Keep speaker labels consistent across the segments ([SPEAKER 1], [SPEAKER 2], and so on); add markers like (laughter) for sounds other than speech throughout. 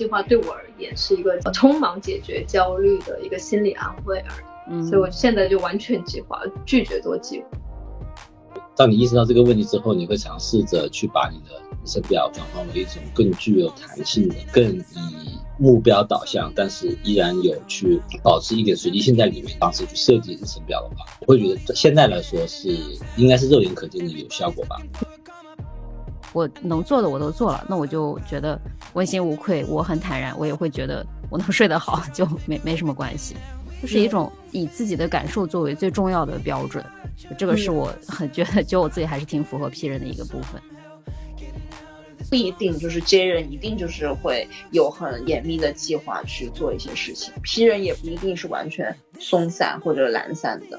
[SPEAKER 1] 计划对我而言是一个匆忙解决焦虑的一个心理安慰而已。
[SPEAKER 2] 嗯，
[SPEAKER 1] 所以我现在就完全计划，拒绝做计划。
[SPEAKER 3] 当你意识到这个问题之后，你会尝试着去把你的日程表转换为一种更具有弹性的、更以目标导向，但是依然有去保持一点随机性在里面当时去设计日程表的话，我会觉得现在来说是应该是肉眼可见的有效果吧。
[SPEAKER 2] 我能做的我都做了，那我就觉得问心无愧，我很坦然，我也会觉得我能 (laughs) 睡得好，就没没什么关系，就是一种以自己的感受作为最重要的标准，这个是我很觉得，(laughs) 觉得我自己还是挺符合 P 人的一个部分。
[SPEAKER 4] 不一定就是 J 人一定就是会有很严密的计划去做一些事情，P 人也不一定是完全松散或者懒散的。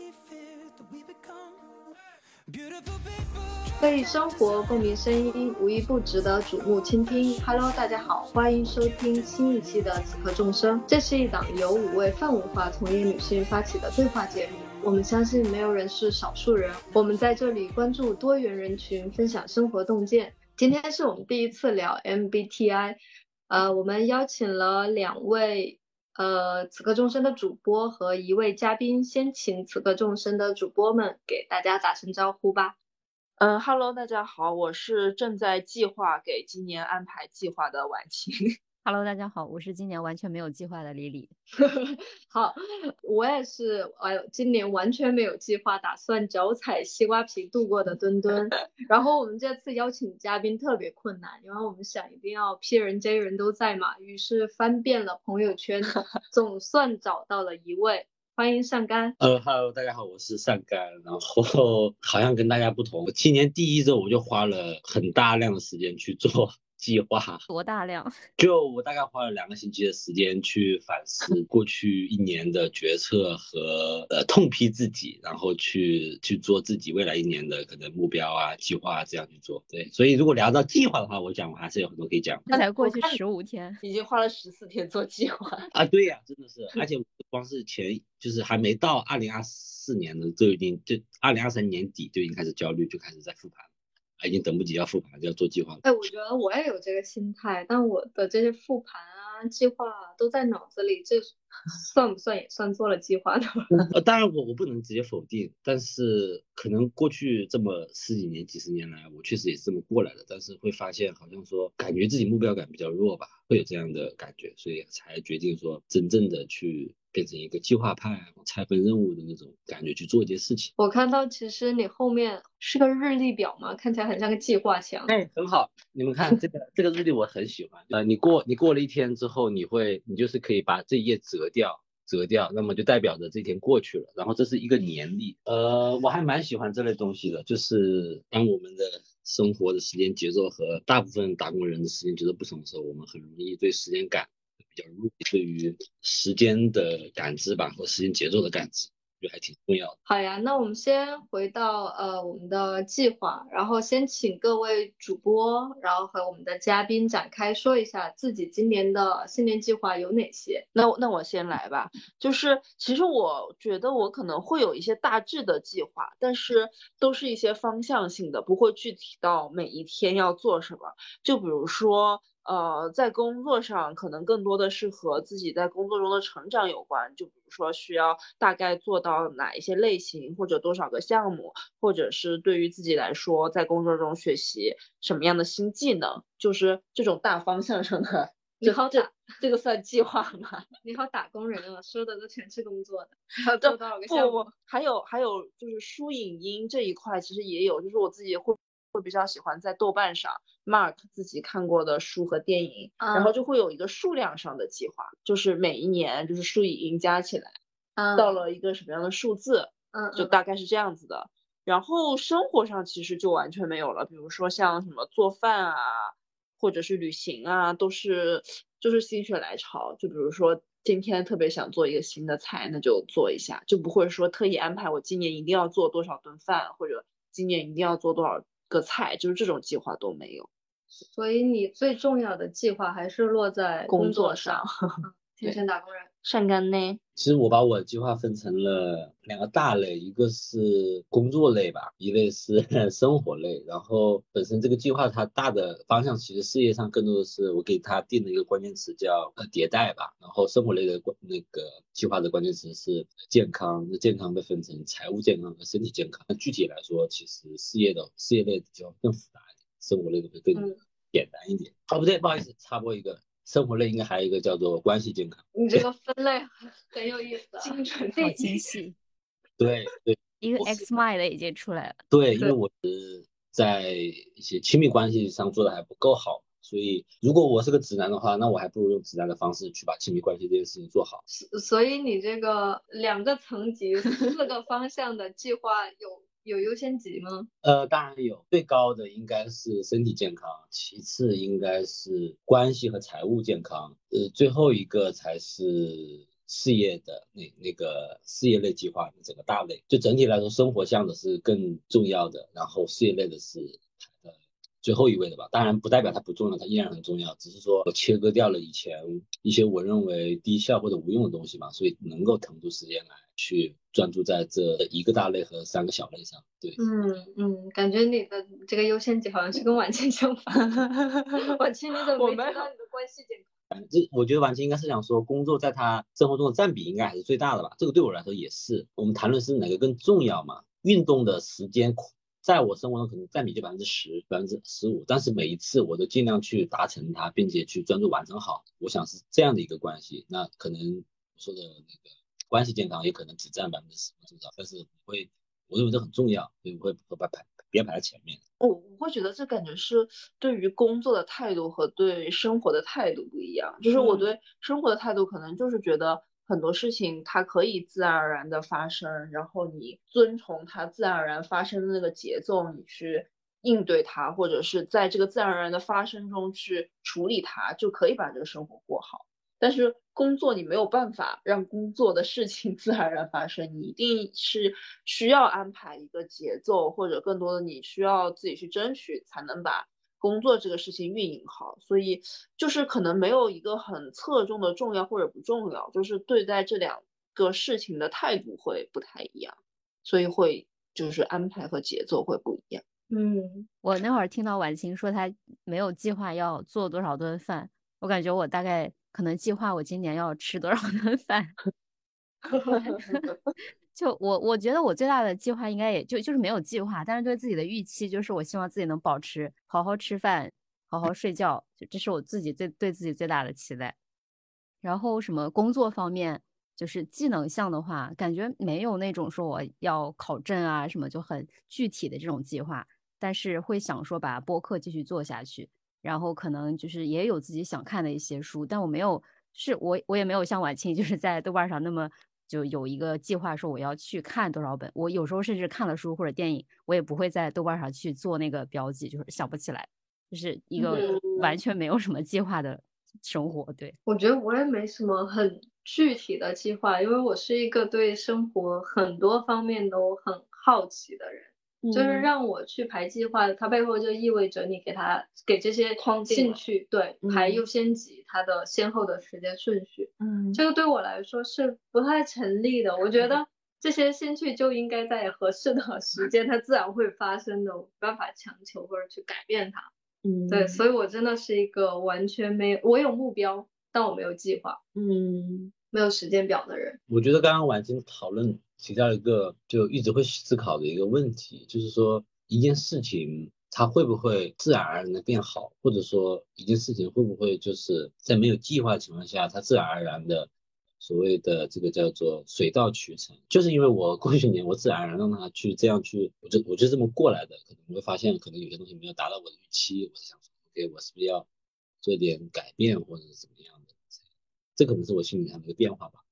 [SPEAKER 1] 为生活共鸣声音，无一不值得瞩目倾听。Hello，大家好，欢迎收听新一期的《此刻众生》。这是一档由五位泛文化从业女性发起的对话节目。我们相信没有人是少数人。我们在这里关注多元人群，分享生活洞见。今天是我们第一次聊 MBTI，呃，我们邀请了两位呃《此刻众生》的主播和一位嘉宾，先请《此刻众生》的主播们给大家打声招呼吧。
[SPEAKER 4] 嗯哈喽，大家好，我是正在计划给今年安排计划的婉晴。(laughs)
[SPEAKER 2] Hello，大家好，我是今年完全没有计划的李李。(laughs)
[SPEAKER 1] 好，我也是，哎呦，今年完全没有计划，打算脚踩西瓜皮度过的墩墩。(laughs) 然后我们这次邀请嘉宾特别困难，因为我们想一定要 P 人 J 人都在嘛，于是翻遍了朋友圈，总算找到了一位。欢迎上干。
[SPEAKER 3] 呃哈喽大家好，我是上干。然后好像跟大家不同，今年第一周我就花了很大量的时间去做。计划
[SPEAKER 2] 多大量？(laughs)
[SPEAKER 3] 就我大概花了两个星期的时间去反思过去一年的决策和呃痛批自己，然后去去做自己未来一年的可能目标啊计划这样去做。对，所以如果聊到计划的话，我讲我还是有很多可以讲。
[SPEAKER 2] 那才过去十五天，
[SPEAKER 4] 已经花了十四天做计划
[SPEAKER 3] 啊！对呀，真的是，(laughs) 而且光是前就是还没到二零二四年的就已经就二零二三年底就已经开始焦虑，就开始在复盘。已经等不及要复盘，就要做计划了。
[SPEAKER 1] 哎，我觉得我也有这个心态，但我的这些复盘啊、计划都在脑子里，这算不算也算做了计划呢？
[SPEAKER 3] 呃，当然我我不能直接否定，但是可能过去这么十几年、几十年来，我确实也是这么过来的，但是会发现好像说感觉自己目标感比较弱吧，会有这样的感觉，所以才决定说真正的去。变成一个计划派、拆分任务的那种感觉去做一件事情。
[SPEAKER 1] 我看到其实你后面是个日历表嘛，看起来很像个计划墙。
[SPEAKER 3] 哎，很好，你们看这个这个日历我很喜欢。呃，你过你过了一天之后，你会你就是可以把这一页折掉，折掉，那么就代表着这一天过去了。然后这是一个年历。呃，我还蛮喜欢这类东西的，就是当我们的生活的时间节奏和大部分打工人的时间节奏不同的时候，我们很容易对时间感。比较弱，对于时间的感知吧，或时间节奏的感知，觉得还挺重要的。
[SPEAKER 1] 好呀，那我们先回到呃我们的计划，然后先请各位主播，然后和我们的嘉宾展开说一下自己今年的新年计划有哪些。
[SPEAKER 4] 那那我先来吧，就是其实我觉得我可能会有一些大致的计划，但是都是一些方向性的，不会具体到每一天要做什么。就比如说。呃，在工作上可能更多的是和自己在工作中的成长有关，就比如说需要大概做到哪一些类型，或者多少个项目，或者是对于自己来说，在工作中学习什么样的新技能，就是这种大方向上的。
[SPEAKER 1] 你好打，
[SPEAKER 4] 这个算计划吗？(laughs)
[SPEAKER 1] 你好打工人啊，说的都全是工作的，要做多少个
[SPEAKER 4] 项目？还有还有就是输影音这一块，其实也有，就是我自己会。会比较喜欢在豆瓣上 mark 自己看过的书和电影，然后就会有一个数量上的计划，就是每一年就是数影音加起来，到了一个什么样的数字，
[SPEAKER 1] 嗯，
[SPEAKER 4] 就大概是这样子的。然后生活上其实就完全没有了，比如说像什么做饭啊，或者是旅行啊，都是就是心血来潮，就比如说今天特别想做一个新的菜，那就做一下，就不会说特意安排我今年一定要做多少顿饭，或者今年一定要做多少。个菜就是这种计划都没有，
[SPEAKER 1] 所以你最重要的计划还是落在
[SPEAKER 4] 工
[SPEAKER 1] 作
[SPEAKER 4] 上。(laughs)
[SPEAKER 1] 天选打工人，
[SPEAKER 4] 善干呢？
[SPEAKER 3] 其实我把我的计划分成了两个大类，一个是工作类吧，一类是 (laughs) 生活类。然后本身这个计划它大的方向，其实事业上更多的是我给它定了一个关键词叫呃迭代吧。然后生活类的关那个计划的关键词是健康，那健康被分成财务健康和身体健康。那具体来说，其实事业的事业类就要更复杂一点，生活类的会更简单一点。哦，不对，不好意思，插播一个。生活类应该还有一个叫做关系健康。
[SPEAKER 1] 你这个分类很 (laughs) 有意思，
[SPEAKER 4] 精准
[SPEAKER 2] 好精细。(laughs)
[SPEAKER 3] 对对，
[SPEAKER 2] 一个 X i 的已经出来了。
[SPEAKER 3] 对，因为我是在一些亲密关系上做的还不够好，所以如果我是个直男的话，那我还不如用直男的方式去把亲密关系这件事情做好。
[SPEAKER 1] 所以你这个两个层级、四个方向的计划有。有优先级吗？
[SPEAKER 3] 呃，当然有，最高的应该是身体健康，其次应该是关系和财务健康，呃，最后一个才是事业的那那个事业类计划整个大类。就整体来说，生活向的是更重要的，然后事业类的是排最后一位的吧。当然不代表它不重要，它依然很重要，只是说我切割掉了以前一些我认为低效或者无用的东西嘛，所以能够腾出时间来。去专注在这一个大类和三个小类上，对，
[SPEAKER 1] 嗯嗯，感觉你的这个优先级好像是跟晚清相反。(laughs) 晚清你怎么没提到你的关系健康？
[SPEAKER 3] 这我觉得晚清应该是想说，工作在他生活中的占比应该还是最大的吧。这个对我来说也是。我们谈论是哪个更重要嘛？运动的时间在我生活中可能占比就百分之十、百分之十五，但是每一次我都尽量去达成它，并且去专注完成好。我想是这样的一个关系。那可能说的那个。关系健康也可能只占百分之十多少，但是我会，我认为这很重要，所以我会会把排别排在前面。
[SPEAKER 4] 我我会觉得这感觉是对于工作的态度和对生活的态度不一样。就是我对生活的态度可能就是觉得很多事情它可以自然而然的发生，然后你遵从它自然而然发生的那个节奏，你去应对它，或者是在这个自然而然的发生中去处理它，就可以把这个生活过好。但是工作你没有办法让工作的事情 (laughs) 自然而然发生，你一定是需要安排一个节奏，或者更多的你需要自己去争取，才能把工作这个事情运营好。所以就是可能没有一个很侧重的重要或者不重要，就是对待这两个事情的态度会不太一样，所以会就是安排和节奏会不一样。
[SPEAKER 1] 嗯，
[SPEAKER 2] 我那会儿听到婉晴说她没有计划要做多少顿饭，我感觉我大概。可能计划我今年要吃多少顿饭，(laughs) 就我我觉得我最大的计划应该也就就是没有计划，但是对自己的预期就是我希望自己能保持好好吃饭，好好睡觉，就这是我自己最对自己最大的期待。然后什么工作方面，就是技能项的话，感觉没有那种说我要考证啊什么就很具体的这种计划，但是会想说把播客继续做下去。然后可能就是也有自己想看的一些书，但我没有，是我我也没有像晚清就是在豆瓣上那么就有一个计划说我要去看多少本。我有时候甚至看了书或者电影，我也不会在豆瓣上去做那个标记，就是想不起来，就是一个完全没有什么计划的生活。对，
[SPEAKER 1] 我觉得我也没什么很具体的计划，因为我是一个对生活很多方面都很好奇的人。就是让我去排计划，它背后就意味着你给他给这些兴趣对排优先级，它的先后的时间顺序。
[SPEAKER 4] 嗯，
[SPEAKER 1] 这个对我来说是不太成立的。我觉得 (laughs) 这些兴趣就应该在合适的 (laughs) 时间，它自然会发生的，没办法强求或者去改变它。
[SPEAKER 4] 嗯，
[SPEAKER 1] 对，所以我真的是一个完全没有，我有目标，但我没有计划。
[SPEAKER 4] 嗯，
[SPEAKER 1] 没有时间表的人。
[SPEAKER 3] 我觉得刚刚婉晶讨论。提到一个就一直会思考的一个问题，就是说一件事情它会不会自然而然的变好，或者说一件事情会不会就是在没有计划的情况下，它自然而然的所谓的这个叫做水到渠成，就是因为我过去年我自然而然让它去这样去，我就我就这么过来的，可能会发现可能有些东西没有达到我的预期，我想说，OK，我是不是要做点改变或者是怎么样的？这可能是我心理上的一个变化吧。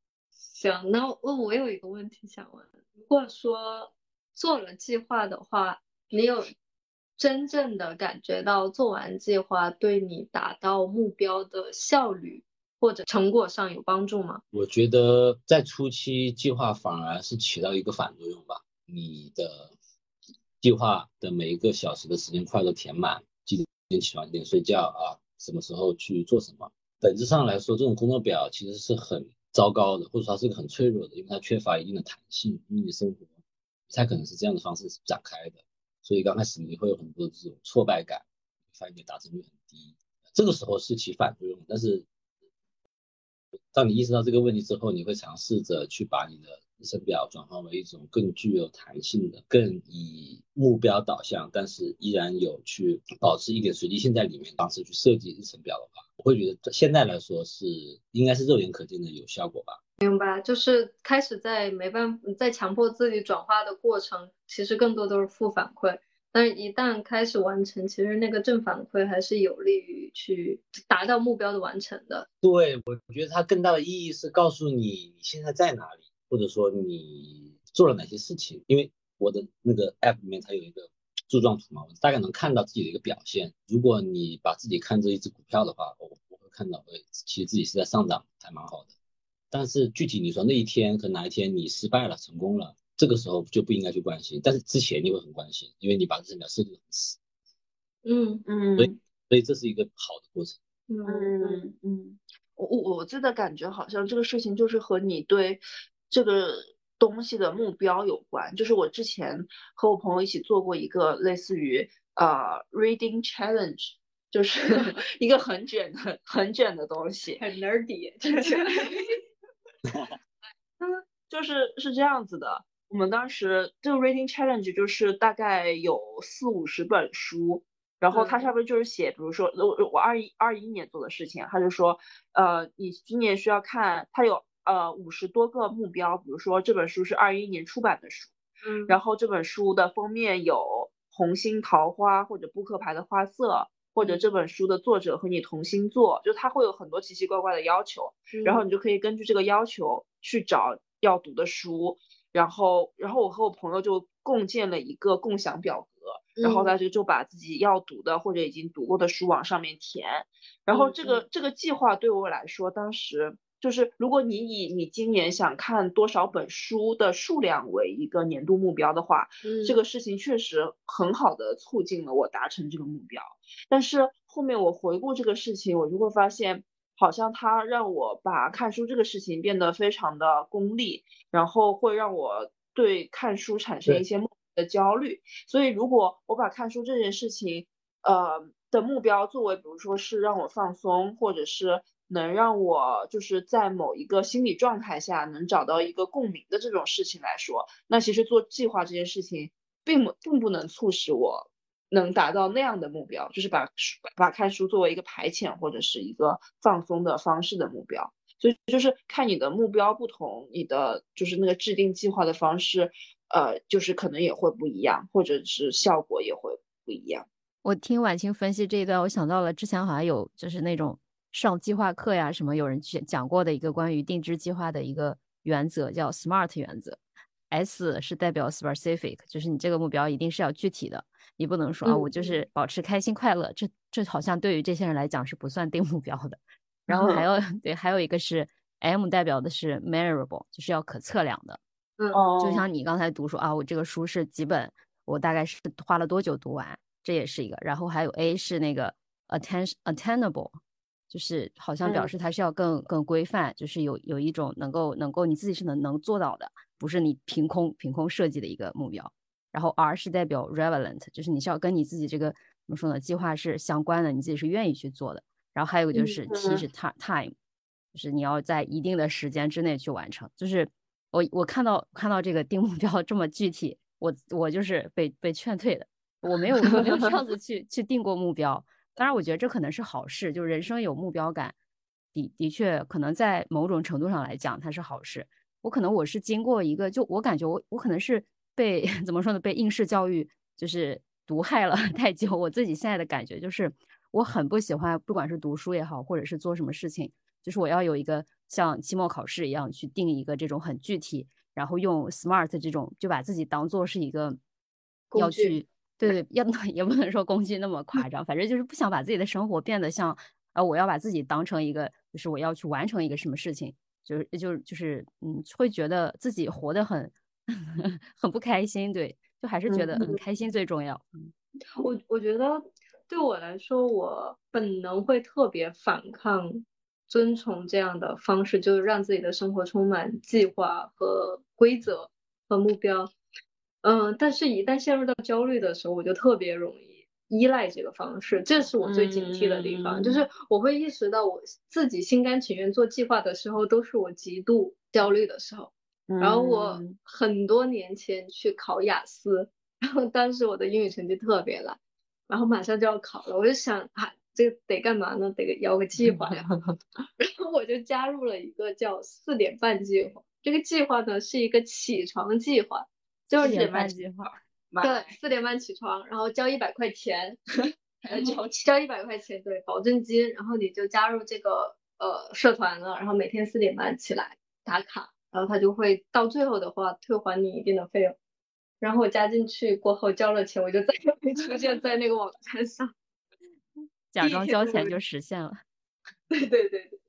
[SPEAKER 1] 行，那我我有一个问题想问，如果说做了计划的话，你有真正的感觉到做完计划对你达到目标的效率或者成果上有帮助吗？
[SPEAKER 3] 我觉得在初期计划反而是起到一个反作用吧，你的计划的每一个小时的时间块都填满，几点起床几点睡觉啊，什么时候去做什么，本质上来说，这种工作表其实是很。糟糕的，或者说它是个很脆弱的，因为它缺乏一定的弹性，因为你生活不太可能是这样的方式展开的，所以刚开始你会有很多这种挫败感，发现你的达成率很低，这个时候是起反作用，但是当你意识到这个问题之后，你会尝试着去把你的日程表转换为一种更具有弹性的、更以目标导向，但是依然有去保持一点随机性在里面方式去设计日程表的话，我会觉得现在来说是应该是肉眼可见的有效果吧。
[SPEAKER 1] 明白，就是开始在没办法在强迫自己转化的过程，其实更多都是负反馈。但是，一旦开始完成，其实那个正反馈还是有利于去达到目标的完成的。
[SPEAKER 3] 对，我觉得它更大的意义是告诉你你现在在哪里，或者说你做了哪些事情。因为我的那个 app 里面它有一个柱状图嘛，我大概能看到自己的一个表现。如果你把自己看作一只股票的话，我我会看到，哎，其实自己是在上涨，还蛮好的。但是具体你说那一天和哪一天你失败了、成功了？这个时候就不应该去关心，但是之前你会很关心，因为你把日程表设定很死。
[SPEAKER 1] 嗯
[SPEAKER 4] 嗯，
[SPEAKER 3] 所以所以这是一个好的过程。
[SPEAKER 4] 嗯嗯，我我我自己的感觉好像这个事情就是和你对这个东西的目标有关。就是我之前和我朋友一起做过一个类似于呃 reading challenge，就是 (laughs) 一个很卷的很卷的东西，
[SPEAKER 1] 很 nerdy，听起来。
[SPEAKER 4] 嗯，(laughs) 就是是这样子的。我们当时这个 reading challenge 就是大概有四五十本书，然后它上面就是写，比如说我我二一二一年做的事情，他就说，呃，你今年需要看，它有呃五十多个目标，比如说这本书是二一年出版的书，
[SPEAKER 1] 嗯，
[SPEAKER 4] 然后这本书的封面有红心桃花或者扑克牌的花色，或者这本书的作者和你同星座，就它会有很多奇奇怪怪的要求，然后你就可以根据这个要求去找要读的书。然后，然后我和我朋友就共建了一个共享表格，然后大家就把自己要读的或者已经读过的书往上面填。然后这个这个计划对我来说，当时就是如果你以你今年想看多少本书的数量为一个年度目标的话，这个事情确实很好的促进了我达成这个目标。但是后面我回顾这个事情，我就会发现。好像它让我把看书这个事情变得非常的功利，然后会让我对看书产生一些莫名的焦虑。所以，如果我把看书这件事情，呃的目标作为，比如说是让我放松，或者是能让我就是在某一个心理状态下能找到一个共鸣的这种事情来说，那其实做计划这件事情，并并不能促使我。能达到那样的目标，就是把书把看书作为一个排遣或者是一个放松的方式的目标，所以就是看你的目标不同，你的就是那个制定计划的方式，呃，就是可能也会不一样，或者是效果也会不一样。
[SPEAKER 2] 我听婉清分析这一段，我想到了之前好像有就是那种上计划课呀什么，有人去讲过的一个关于定制计划的一个原则，叫 SMART 原则。S 是代表 specific，就是你这个目标一定是要具体的。你不能说啊，我就是保持开心快乐，这这好像对于这些人来讲是不算定目标的。(laughs) 然后还有对，还有一个是 M 代表的是 measurable，就是要可测量的。
[SPEAKER 1] 嗯，
[SPEAKER 2] 就像你刚才读说啊，我这个书是几本，我大概是花了多久读完，这也是一个。然后还有 A 是那个 attention attainable，就是好像表示它是要更更规范，就是有有一种能够能够你自己是能能做到的，不是你凭空凭空设计的一个目标。然后 R 是代表 relevant，就是你是要跟你自己这个怎么说呢？计划是相关的，你自己是愿意去做的。然后还有就是 T 是 time，就是你要在一定的时间之内去完成。就是我我看到看到这个定目标这么具体，我我就是被被劝退的。我没有我没有这样子去去定过目标。当然，我觉得这可能是好事，就是人生有目标感，的的确可能在某种程度上来讲它是好事。我可能我是经过一个，就我感觉我我可能是。被 (laughs) 怎么说呢？被应试教育就是毒害了 (laughs) 太久。我自己现在的感觉就是，我很不喜欢，不管是读书也好，或者是做什么事情，就是我要有一个像期末考试一样去定一个这种很具体，然后用 SMART 这种就把自己当做是一个要去，对对，要 (laughs) 也不能说攻击那么夸张，反正就是不想把自己的生活变得像，呃，我要把自己当成一个，就是我要去完成一个什么事情，就是就是就是，嗯，会觉得自己活得很。(laughs) 很不开心，对，就还是觉得嗯开心最重要。嗯，
[SPEAKER 1] 我我觉得对我来说，我本能会特别反抗遵从这样的方式，就是让自己的生活充满计划和规则和目标。嗯，但是，一旦陷入到焦虑的时候，我就特别容易依赖这个方式，这是我最警惕的地方。就是我会意识到，我自己心甘情愿做计划的时候，都是我极度焦虑的时候。然后我很多年前去考雅思，然后当时我的英语成绩特别烂，然后马上就要考了，我就想啊，这个得干嘛呢？得要个计划呀。(laughs) 然后我就加入了一个叫四点半计划，这个计划呢是一个起床计划。就是
[SPEAKER 2] 四点半计划，
[SPEAKER 1] 对，四点半起床，然后交一百块钱，(laughs) 交交一百块钱，对，保证金，然后你就加入这个呃社团了，然后每天四点半起来打卡，然后他就会到最后的话退还你一定的费用，然后我加进去过后交了钱，我就再也没出现在那个网站上，
[SPEAKER 2] 假装交钱就实现了，
[SPEAKER 1] 对对对对。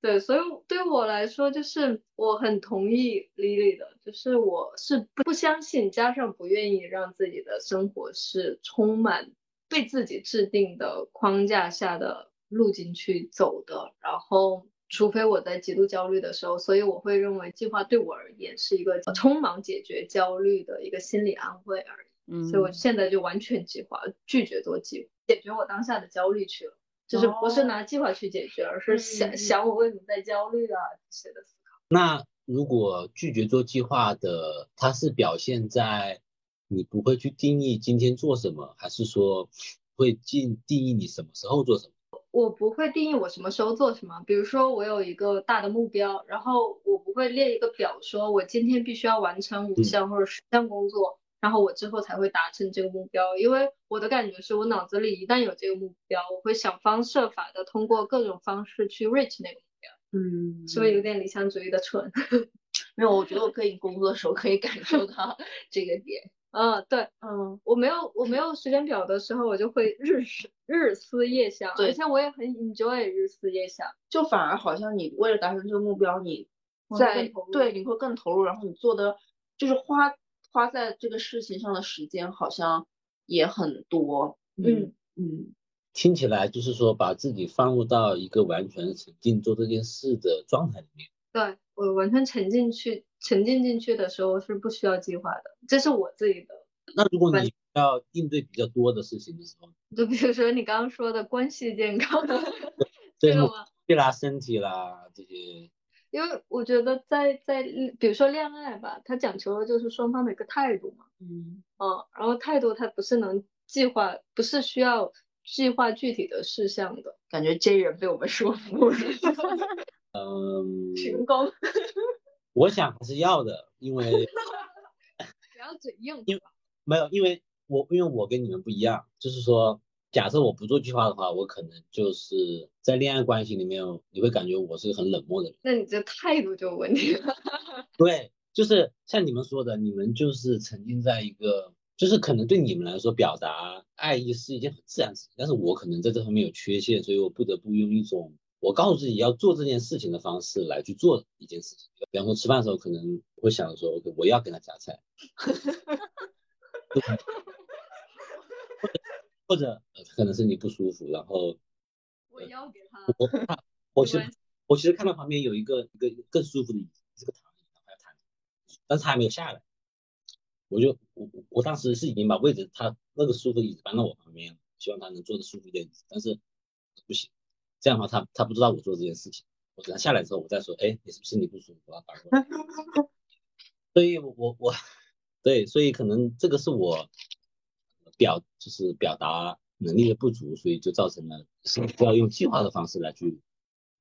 [SPEAKER 1] 对，所以对我来说，就是我很同意 Lily 的，就是我是不相信，加上不愿意让自己的生活是充满被自己制定的框架下的路径去走的。然后，除非我在极度焦虑的时候，所以我会认为计划对我而言是一个匆忙解决焦虑的一个心理安慰而已。嗯，所以我现在就完全计划，拒绝做计划，解决我当下的焦虑去了。就是不是拿计划去解决，而是想想我为什么在焦虑啊这些的思考。
[SPEAKER 3] 那如果拒绝做计划的，它是表现在你不会去定义今天做什么，还是说会定定义你什么时候做什么？
[SPEAKER 1] 我不会定义我什么时候做什么。比如说我有一个大的目标，然后我不会列一个表，说我今天必须要完成五项或者十项工作。然后我之后才会达成这个目标，因为我的感觉是我脑子里一旦有这个目标，我会想方设法的通过各种方式去 reach 那个目标。嗯，是不是有点理想主义的蠢？(laughs)
[SPEAKER 4] 没有，我觉得我可以工作的时候可以感受到 (laughs) 这个点。
[SPEAKER 1] 嗯，对，嗯，我没有我没有时间表的时候，我就会日思日思夜想，而且我也很 enjoy 日思夜想，
[SPEAKER 4] 就反而好像你为了达成这个目标，你在对你会更投入，然后你做的就是花。花在这个事情上的时间好像也很多，嗯嗯，
[SPEAKER 3] 听起来就是说把自己放入到一个完全沉浸做这件事的状态里面。
[SPEAKER 1] 对我完全沉浸去沉浸进去的时候是不需要计划的，这是我自己的。
[SPEAKER 3] 那如果你要应对比较多的事情的时候，
[SPEAKER 1] 就比如说你刚刚说的关系健康，(laughs)
[SPEAKER 3] 这个吗？对啦，身体啦这些。
[SPEAKER 1] 因为我觉得在在比如说恋爱吧，它讲求的就是双方的一个态度嘛，嗯嗯，然后态度它不是能计划，不是需要计划具体的事项的，
[SPEAKER 4] 感觉 J 人被我们说服了，(laughs)
[SPEAKER 3] 嗯，
[SPEAKER 1] 成功，
[SPEAKER 3] 我想还是要的，因为
[SPEAKER 1] 不要嘴硬，
[SPEAKER 3] 因为没有，因为我因为我跟你们不一样，就是说。假设我不做计划的话，我可能就是在恋爱关系里面，你会感觉我是很冷漠的人。
[SPEAKER 1] 那你这态度就有问题了。(laughs)
[SPEAKER 3] 对，就是像你们说的，你们就是沉浸在一个，就是可能对你们来说表达爱意是一件很自然的事情，但是我可能在这方面有缺陷，所以我不得不用一种我告诉自己要做这件事情的方式来去做一件事情。比方说吃饭的时候，可能会想说，OK，我要给他夹菜。(laughs) 或者可能是你不舒服，然后
[SPEAKER 1] 我要给他，
[SPEAKER 3] 我他 (laughs) 我其实我其实看到旁边有一个一个更舒服的椅子，这个躺椅，然后要躺，但是他还没有下来，我就我我当时是已经把位置他那个舒服的椅子搬到我旁边，希望他能坐的舒服一点，但是不行，这样的话他他不知道我做这件事情，我等他下来之后我再说，哎，你是不是你不舒服啊？(laughs) 所以我我 (laughs) 对，所以可能这个是我。表就是表达能力的不足，所以就造成了是要用计划的方式来去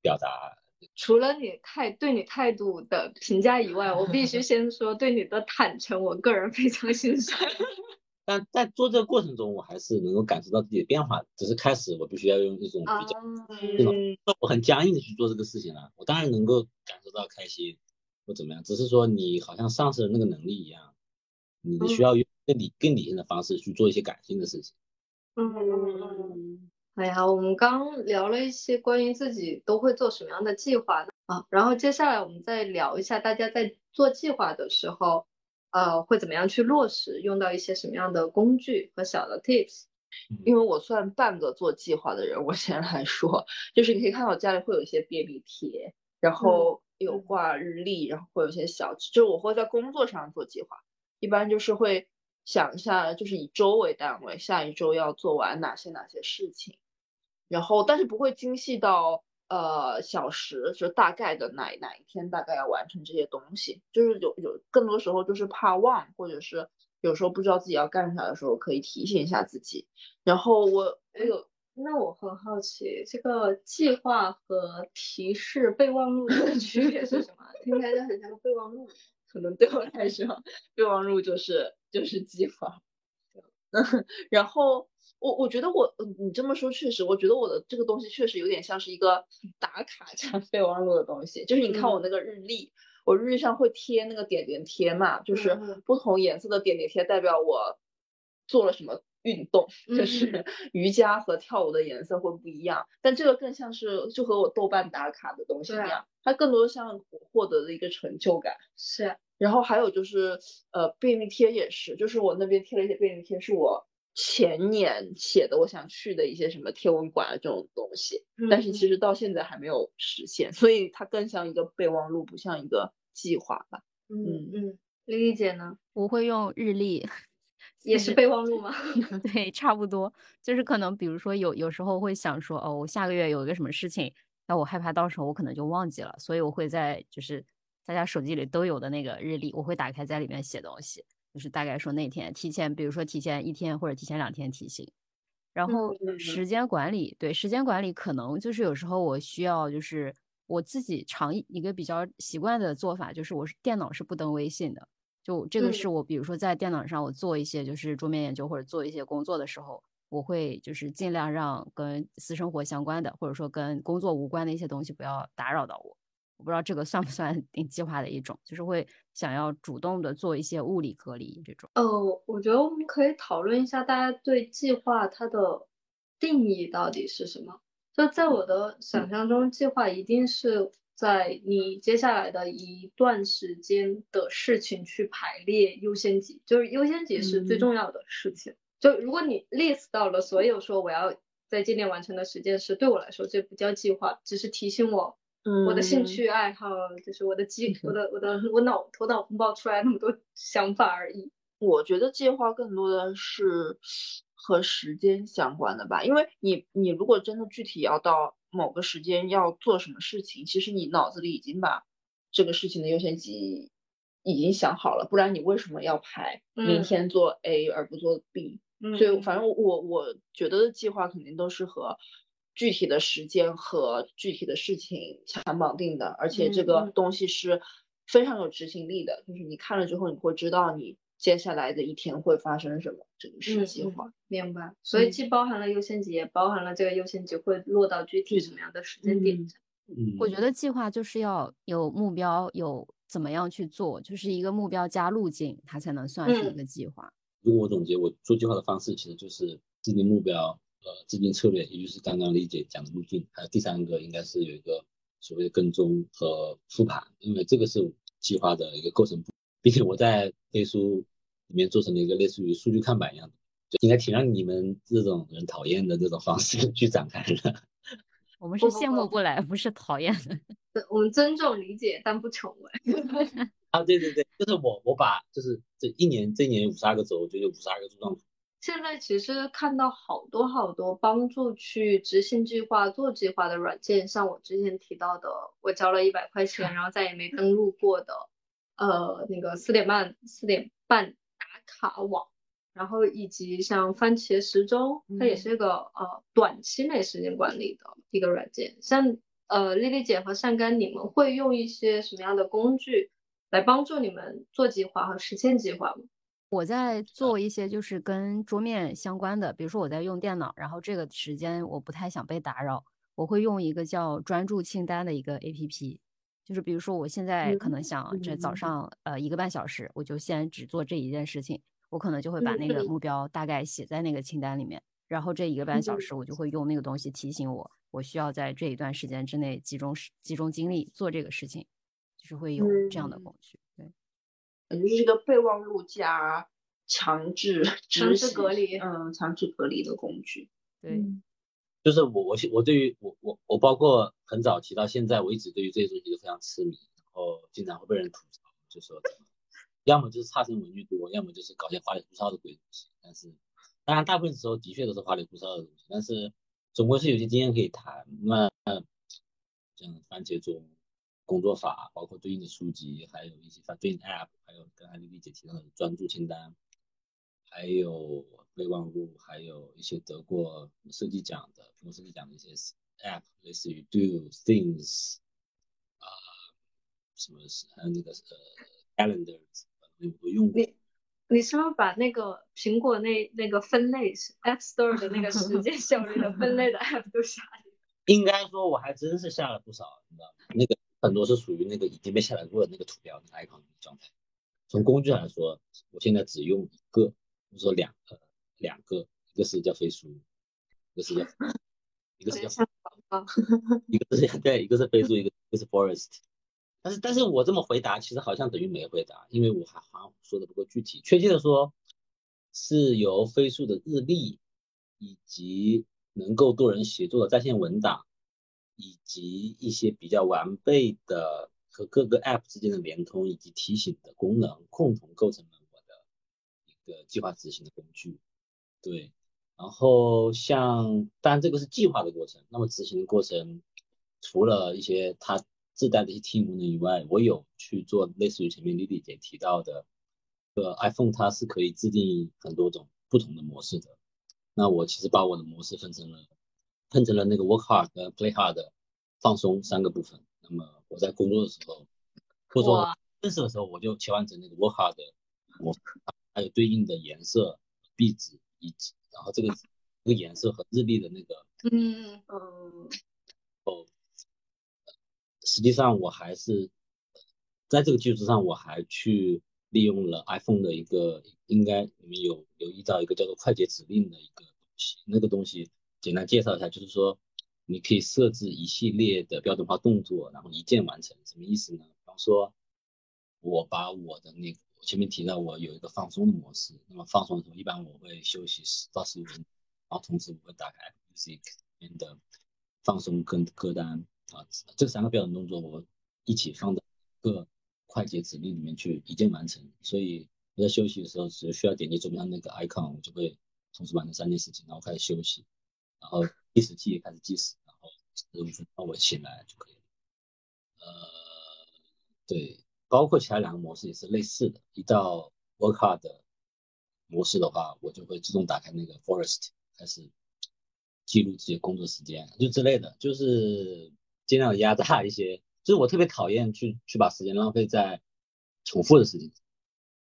[SPEAKER 3] 表达。
[SPEAKER 1] 除了你态对你态度的评价以外，我必须先说对你的坦诚，我个人非常欣赏。(laughs)
[SPEAKER 3] 但在做这个过程中，我还是能够感受到自己的变化。只是开始我必须要用一种比较这种我很僵硬的去做这个事情了。我当然能够感受到开心或怎么样，只是说你好像丧失了那个能力一样，你需要用。更理更理性的方式去做一些感性的事情。
[SPEAKER 1] 嗯，哎呀，我们刚聊了一些关于自己都会做什么样的计划啊，然后接下来我们再聊一下大家在做计划的时候，呃，会怎么样去落实，用到一些什么样的工具和小的 tips。
[SPEAKER 4] 因为我算半个做计划的人，我先来说，就是你可以看到我家里会有一些便利贴，然后有挂日历，然后会有一些小，就是我会在工作上做计划，一般就是会想一下，就是以周为单位，下一周要做完哪些哪些事情，然后但是不会精细到。呃，小时就大概的哪哪一天大概要完成这些东西，就是有有更多时候就是怕忘，或者是有时候不知道自己要干啥的时候，可以提醒一下自己。然后我我有，
[SPEAKER 1] 那我很好奇，这个计划和提示备忘录的区别是什么？听起来就很像个备忘录，
[SPEAKER 4] 可能对我来说，备忘录就是就是计划。然后。我我觉得我，你这么说确实，我觉得我的这个东西确实有点像是一个打卡加备忘录的东西。就是你看我那个日历，我日历上会贴那个点点贴嘛，就是不同颜色的点点贴代表我做了什么运动，就是 (laughs) 瑜伽和跳舞的颜色会不一样。但这个更像是就和我豆瓣打卡的东西一样，它更多像我获得的一个成就感。
[SPEAKER 1] 是。
[SPEAKER 4] 然后还有就是呃便利贴也是，就是我那边贴了一些便利贴，是我。前年写的我想去的一些什么天文馆啊这种东西，但是其实到现在还没有实现，所以它更像一个备忘录，不像一个计划吧。
[SPEAKER 1] 嗯嗯，丽丽姐呢？
[SPEAKER 2] 我会用日历，
[SPEAKER 1] 也是备忘录吗？(laughs)
[SPEAKER 2] 对，差不多，就是可能比如说有有时候会想说，哦，我下个月有一个什么事情，那我害怕到时候我可能就忘记了，所以我会在就是大家手机里都有的那个日历，我会打开在里面写东西。就是大概说那天提前，比如说提前一天或者提前两天提醒，然后时间管理，对时间管理可能就是有时候我需要就是我自己常一个比较习惯的做法，就是我是电脑是不登微信的，就这个是我比如说在电脑上我做一些就是桌面研究或者做一些工作的时候，我会就是尽量让跟私生活相关的或者说跟工作无关的一些东西不要打扰到我。我不知道这个算不算定计划的一种，就是会想要主动的做一些物理隔离这种。
[SPEAKER 1] 呃，我觉得我们可以讨论一下，大家对计划它的定义到底是什么？就在我的想象中，计划一定是在你接下来的一段时间的事情去排列优先级，就是优先级是最重要的事情。就如果你 list 到了所有说我要在今年完成的十件事，对我来说这不叫计划，只是提醒我。我的兴趣爱好就是我的计，我的我的我脑头脑风暴出来那么多 (laughs) 想法而已。
[SPEAKER 4] 我觉得计划更多的是和时间相关的吧，因为你你如果真的具体要到某个时间要做什么事情，其实你脑子里已经把这个事情的优先级已经想好了，不然你为什么要排明天做 A 而不做
[SPEAKER 1] B？
[SPEAKER 4] 所以反正我我觉得计划肯定都是和。具体的时间和具体的事情强绑定的，而且这个东西是非常有执行力的，就是你看了之后，你会知道你接下来的一天会发生什么，这个是计划。
[SPEAKER 1] 明白。所以既包含了优先级，也包含了这个优先级会落到具体什么样的时间点上。
[SPEAKER 2] 嗯，我觉得计划就是要有目标，有怎么样去做，就是一个目标加路径，它才能算是一个计划。
[SPEAKER 3] 如果我总结我做计划的方式，其实就是制定目标。呃，资金策略，也就是刚刚理解讲的路径，还有第三个应该是有一个所谓的跟踪和复盘，因为这个是计划的一个构成部，并且我在飞书里面做成了一个类似于数据看板一样的，就应该挺让你们这种人讨厌的这种方式去展开的。
[SPEAKER 2] 我们是羡慕不来，不是讨厌的。
[SPEAKER 1] 我们尊重理解，但不成为。
[SPEAKER 3] 啊，对对对，就是我我把就是这一年这一年五十二个轴，就有五十二个柱状图。
[SPEAKER 1] 现在其实看到好多好多帮助去执行计划、做计划的软件，像我之前提到的，我交了一百块钱，(laughs) 然后再也没登录过的，呃，那个四点半四点半打卡网，然后以及像番茄时钟，它也是一个呃短期内时间管理的一个软件。像呃丽丽姐和善干，你们会用一些什么样的工具来帮助你们做计划和实现计划吗？
[SPEAKER 2] 我在做一些就是跟桌面相关的，比如说我在用电脑，然后这个时间我不太想被打扰，我会用一个叫专注清单的一个 A P P，就是比如说我现在可能想这早上呃一个半小时，我就先只做这一件事情，我可能就会把那个目标大概写在那个清单里面，然后这一个半小时我就会用那个东西提醒我，我需要在这一段时间之内集中集中精力做这个事情，就是会有这样的工。具。
[SPEAKER 4] 就是一个备忘录加强制
[SPEAKER 1] 强制 (laughs) 隔离
[SPEAKER 4] 嗯，强制隔离的工具。
[SPEAKER 2] 对，
[SPEAKER 3] 就是我我我对于我我我包括很早提到现在，我一直对于这些东西都非常痴迷，然后经常会被人吐槽，就说怎么要么就是差生文具多，要么就是搞些花里胡哨的鬼东西。但是当然大部分时候的确都是花里胡哨的东西，但是总归是有些经验可以谈。那像番茄钟、工作法，包括对应的书籍，还有一些对应的 App，还有跟艾丽丽姐提到的专注清单，还有备忘录，还有一些得过设计奖的苹果设计奖的一些 App，类似于 Do Things 啊、什么是还有那个呃 Calendar，我都用过。
[SPEAKER 1] 你你是不是把那个苹果那那个分类 App Store 的那个时间效率的分类的 App 都下了？
[SPEAKER 3] 应该说，我还真是下了不少，你知道吗？那个很多是属于那个已经被下载过的那个图标、那个 icon 的状态。从工具上来说，我现在只用一个，或者说两个，两个，一个是叫飞书，一个是叫，一个是叫，一个是 (laughs) 对，一个是飞书，一个一个是 Forest。但是，但是我这么回答，其实好像等于没回答，因为我还好像说的不够具体。确切的说，是由飞书的日历以及能够多人协作的在线文档，以及一些比较完备的和各个 App 之间的联通以及提醒的功能，共同构成了我的一个计划执行的工具。对，然后像当然这个是计划的过程，那么执行的过程，除了一些它自带的一些提醒功能以外，我有去做类似于前面 Lily 姐提到的，呃，iPhone 它是可以制定很多种不同的模式的。那我其实把我的模式分成了分成了那个 work hard 和 play hard 放松三个部分。那么我在工作的时候，或者说认识的时候，我就切换成那个 work hard 的模式，还有对应的颜色、壁纸以及然后这个这个颜色和日历的那个
[SPEAKER 1] 嗯
[SPEAKER 4] 嗯
[SPEAKER 3] 哦，实际上我还是在这个基础之上，我还去利用了 iPhone 的一个，应该你们有留意到一个叫做快捷指令的一个东西。那个东西简单介绍一下，就是说你可以设置一系列的标准化动作，然后一键完成。什么意思呢？比方说，我把我的那个我前面提到我有一个放松的模式，那么放松的时候，一般我会休息十到十五分钟，然后同时我会打开 Apple Music 里面的放松跟歌单啊，这三个标准动作我一起放到一个快捷指令里面去一键完成。所以我在休息的时候，只需要点击左边上那个 icon，我就会同时完成三件事情，然后开始休息，然后计时器开始计时，然后十五分钟我醒来就可以了。呃，对，包括其他两个模式也是类似的。一到 work hard 的模式的话，我就会自动打开那个 forest，开始记录自己的工作时间，就之类的，就是尽量压榨一些。就是我特别讨厌去去把时间浪费在重复的事情。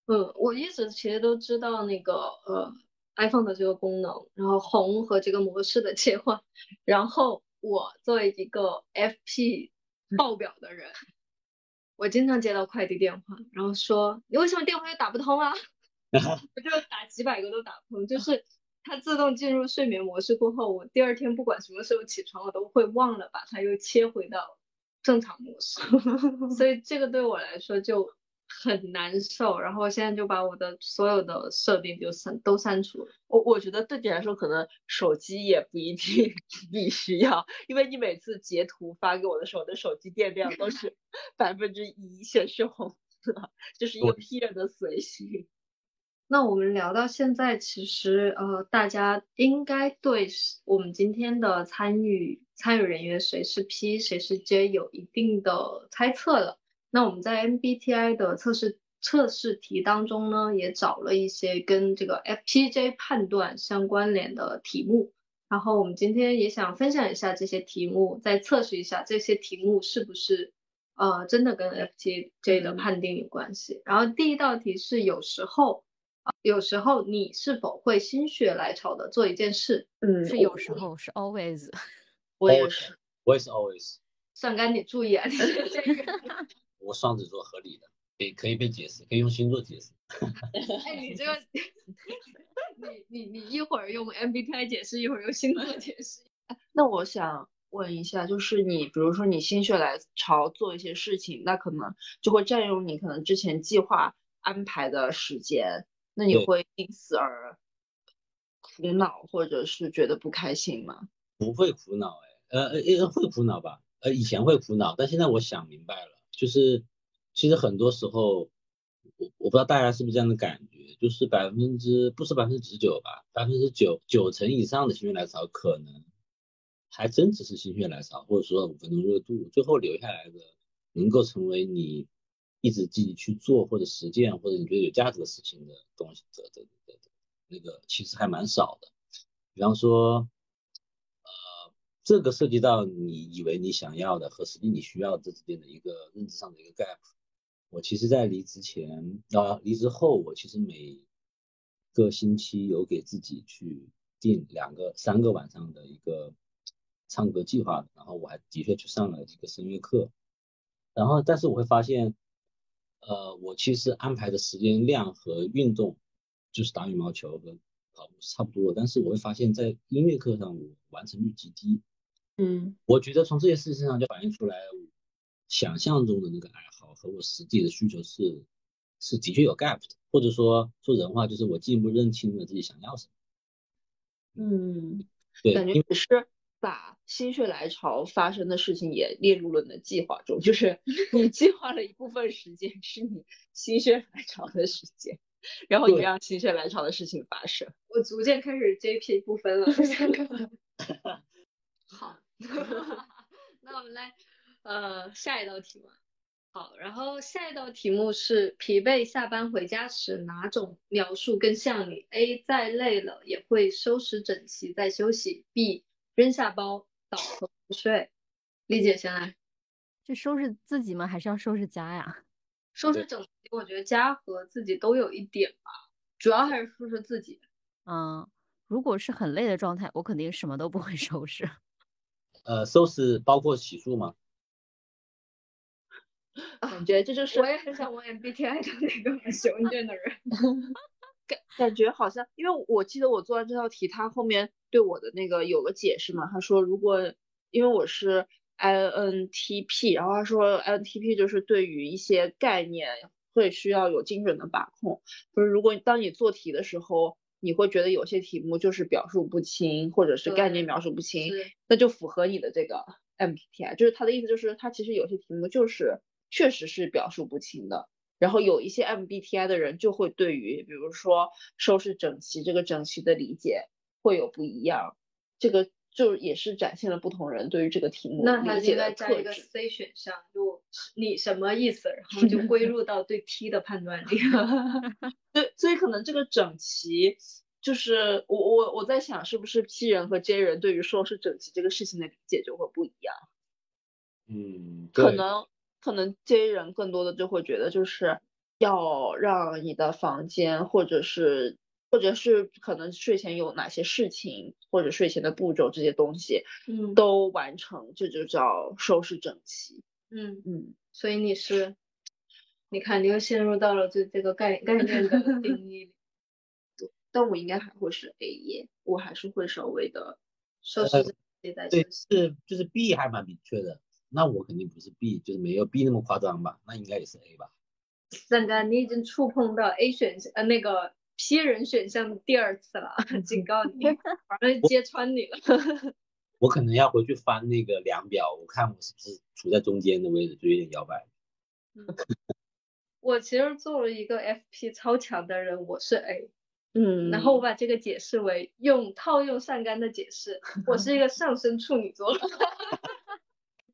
[SPEAKER 1] 嗯，我一直其实都知道那个呃 iPhone 的这个功能，然后红和这个模式的切换，然后我作为一个 FP 爆表的人，我经常接到快递电话，然后说你为什么电话又打不通啊？(laughs) 我就打几百个都打不通，就是它自动进入睡眠模式过后，我第二天不管什么时候起床，我都会忘了把它又切回到正常模式，(laughs) 所以这个对我来说就很难受。然后现在就把我的所有的设定就删都删除了。
[SPEAKER 4] 我我觉得对你来说，可能手机也不一定 (laughs) 必须要，因为你每次截图发给我的时候，我的手机电量都是 (laughs) 百分之一显示红色，就是一个 P 人的随性。
[SPEAKER 1] 那我们聊到现在，其实呃，大家应该对我们今天的参与参与人员谁是 P 谁是 J 有一定的猜测了。那我们在 MBTI 的测试测试题当中呢，也找了一些跟这个 FPJ 判断相关联的题目。然后我们今天也想分享一下这些题目，再测试一下这些题目是不是呃真的跟 FPJ 的判定有关系。然后第一道题是有时候。有时候你是否会心血来潮的做一件事？
[SPEAKER 4] 嗯，
[SPEAKER 2] 是有时候，是 always。
[SPEAKER 4] 我也是，
[SPEAKER 3] 我也是 always。
[SPEAKER 1] 算干你注意啊，你这个。
[SPEAKER 3] 我双子座合理的，可以可以被解释，可以用星座解释。(laughs)
[SPEAKER 1] 哎，你这个，你你你一会儿用 MBTI 解释，一会儿用星座解释。
[SPEAKER 4] 那我想问一下，就是你，比如说你心血来潮做一些事情，那可能就会占用你可能之前计划安排的时间。那你会因此而苦恼或者是觉得不开心吗？
[SPEAKER 3] 不会苦恼哎，呃呃呃会苦恼吧？呃以前会苦恼，但现在我想明白了，就是其实很多时候，我我不知道大家是不是这样的感觉，就是百分之不是百分之九十九吧，百分之九九成以上的心血来潮可能还真只是心血来潮，或者说五分钟热度，最后留下来的能够成为你一直积极去做或者实践或者你觉得有价值的事情的东西的的的的那个其实还蛮少的。比方说，这个涉及到你以为你想要的和实际你需要这之间的一个认知上的一个 gap。我其实，在离职前啊、离职后，我其实每个星期有给自己去定两个、三个晚上的一个唱歌计划，然后我还的确去上了一个声乐课，然后但是我会发现，呃，我其实安排的时间量和运动就是打羽毛球和跑步是差不多的，但是我会发现，在音乐课上我完成率极低。
[SPEAKER 4] 嗯
[SPEAKER 3] 我觉得从这些事情上就反映出来，想象中的那个爱好和我实际的需求是是的确有 gap 的，或者说说人话就是我进一步认清了自己想要什么。
[SPEAKER 4] 嗯，
[SPEAKER 3] 对，
[SPEAKER 4] 感觉你是把心血来潮发生的事情也列入了你的计划中，就是 (laughs) 你计划了一部分时间是你心血来潮的时间，然后你让心血来潮的事情发生。
[SPEAKER 1] 我逐渐开始 JP 不分了。(laughs) (laughs) 好，(laughs) 那我们来呃下一道题目。好，然后下一道题目是疲惫下班回家时哪种描述更像你？A 再累了也会收拾整齐再休息；B 扔下包倒头不睡。丽姐先来，
[SPEAKER 2] 就收拾自己吗？还是要收拾家呀？
[SPEAKER 1] 收拾整齐，我觉得家和自己都有一点吧，主要还是收拾自己。
[SPEAKER 2] 嗯，如果是很累的状态，我肯定什么都不会收拾。
[SPEAKER 3] 呃，收拾包括洗漱吗？
[SPEAKER 4] 感觉这就是
[SPEAKER 1] 我也很想问 MBTI 的那个很喜欢卷的人。(laughs)
[SPEAKER 4] 感感觉好像，因为我记得我做完这道题，他后面对我的那个有个解释嘛，他说如果因为我是 INTP，然后他说 INTP 就是对于一些概念会需要有精准的把控，就是如果当你做题的时候，你会觉得有些题目就是表述不清，或者是概念描述不清，那就符合你的这个 MBTI，就是他的意思就是他其实有些题目就是确实是表述不清的。然后有一些 MBTI 的人就会对于比如说收拾整齐这个整齐的理解会有不一样，这个就也是展现了不同人对于这个题目
[SPEAKER 1] 那他应该加一个。C 选项，就你什么意思，然后就 (laughs) 归入到对 T 的判断力。(laughs)
[SPEAKER 4] 对，所以可能这个整齐，就是我我我在想，是不是 P 人和 J 人对于说是整齐这个事情的理解就会不一样？
[SPEAKER 3] 嗯，
[SPEAKER 4] 可能可能 J 人更多的就会觉得，就是要让你的房间，或者是或者是可能睡前有哪些事情，或者睡前的步骤这些东西
[SPEAKER 1] 嗯
[SPEAKER 4] 都完成，这就叫收拾整齐。
[SPEAKER 1] 嗯，
[SPEAKER 4] 嗯，
[SPEAKER 1] 所以你是，你看你又陷入到了这这个概概念的 (laughs) 定义里，
[SPEAKER 4] 但我应该还会是 A 耶，我还是会稍微的
[SPEAKER 1] 收拾自己在
[SPEAKER 3] 对。是就是 B 还蛮明确的，那我肯定不是 B，就是没有 B 那么夸张吧，那应该也是 A 吧。
[SPEAKER 1] 蛋蛋，你已经触碰到 A 选项呃那个 P 人选项的第二次了，(laughs) 警告你，反正揭穿你了。(laughs)
[SPEAKER 3] 我可能要回去翻那个量表，我看我是不是处在中间的位置，就有点摇摆。
[SPEAKER 1] 我其实作为一个 FP 超强的人，我是 A，
[SPEAKER 4] 嗯，
[SPEAKER 1] 然后我把这个解释为用套用上杆的解释，(laughs) 我是一个上升处女座。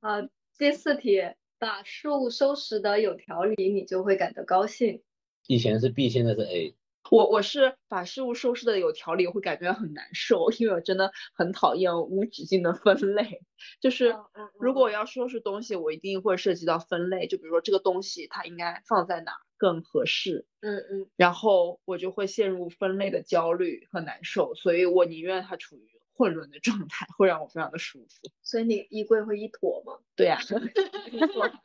[SPEAKER 1] 啊，第四题，把事物收拾的有条理，你就会感到高兴。
[SPEAKER 3] 以前是 B，现在是 A。
[SPEAKER 4] 我我是把事物收拾的有条理，我会感觉很难受，因为我真的很讨厌无止境的分类。就是如果我要收拾东西，我一定会涉及到分类，就比如说这个东西它应该放在哪儿更合适，
[SPEAKER 1] 嗯嗯，
[SPEAKER 4] 然后我就会陷入分类的焦虑和难受，所以我宁愿它处于混乱的状态，会让我非常的舒服。
[SPEAKER 1] 所以你衣柜会一坨吗？
[SPEAKER 4] 对呀、(laughs)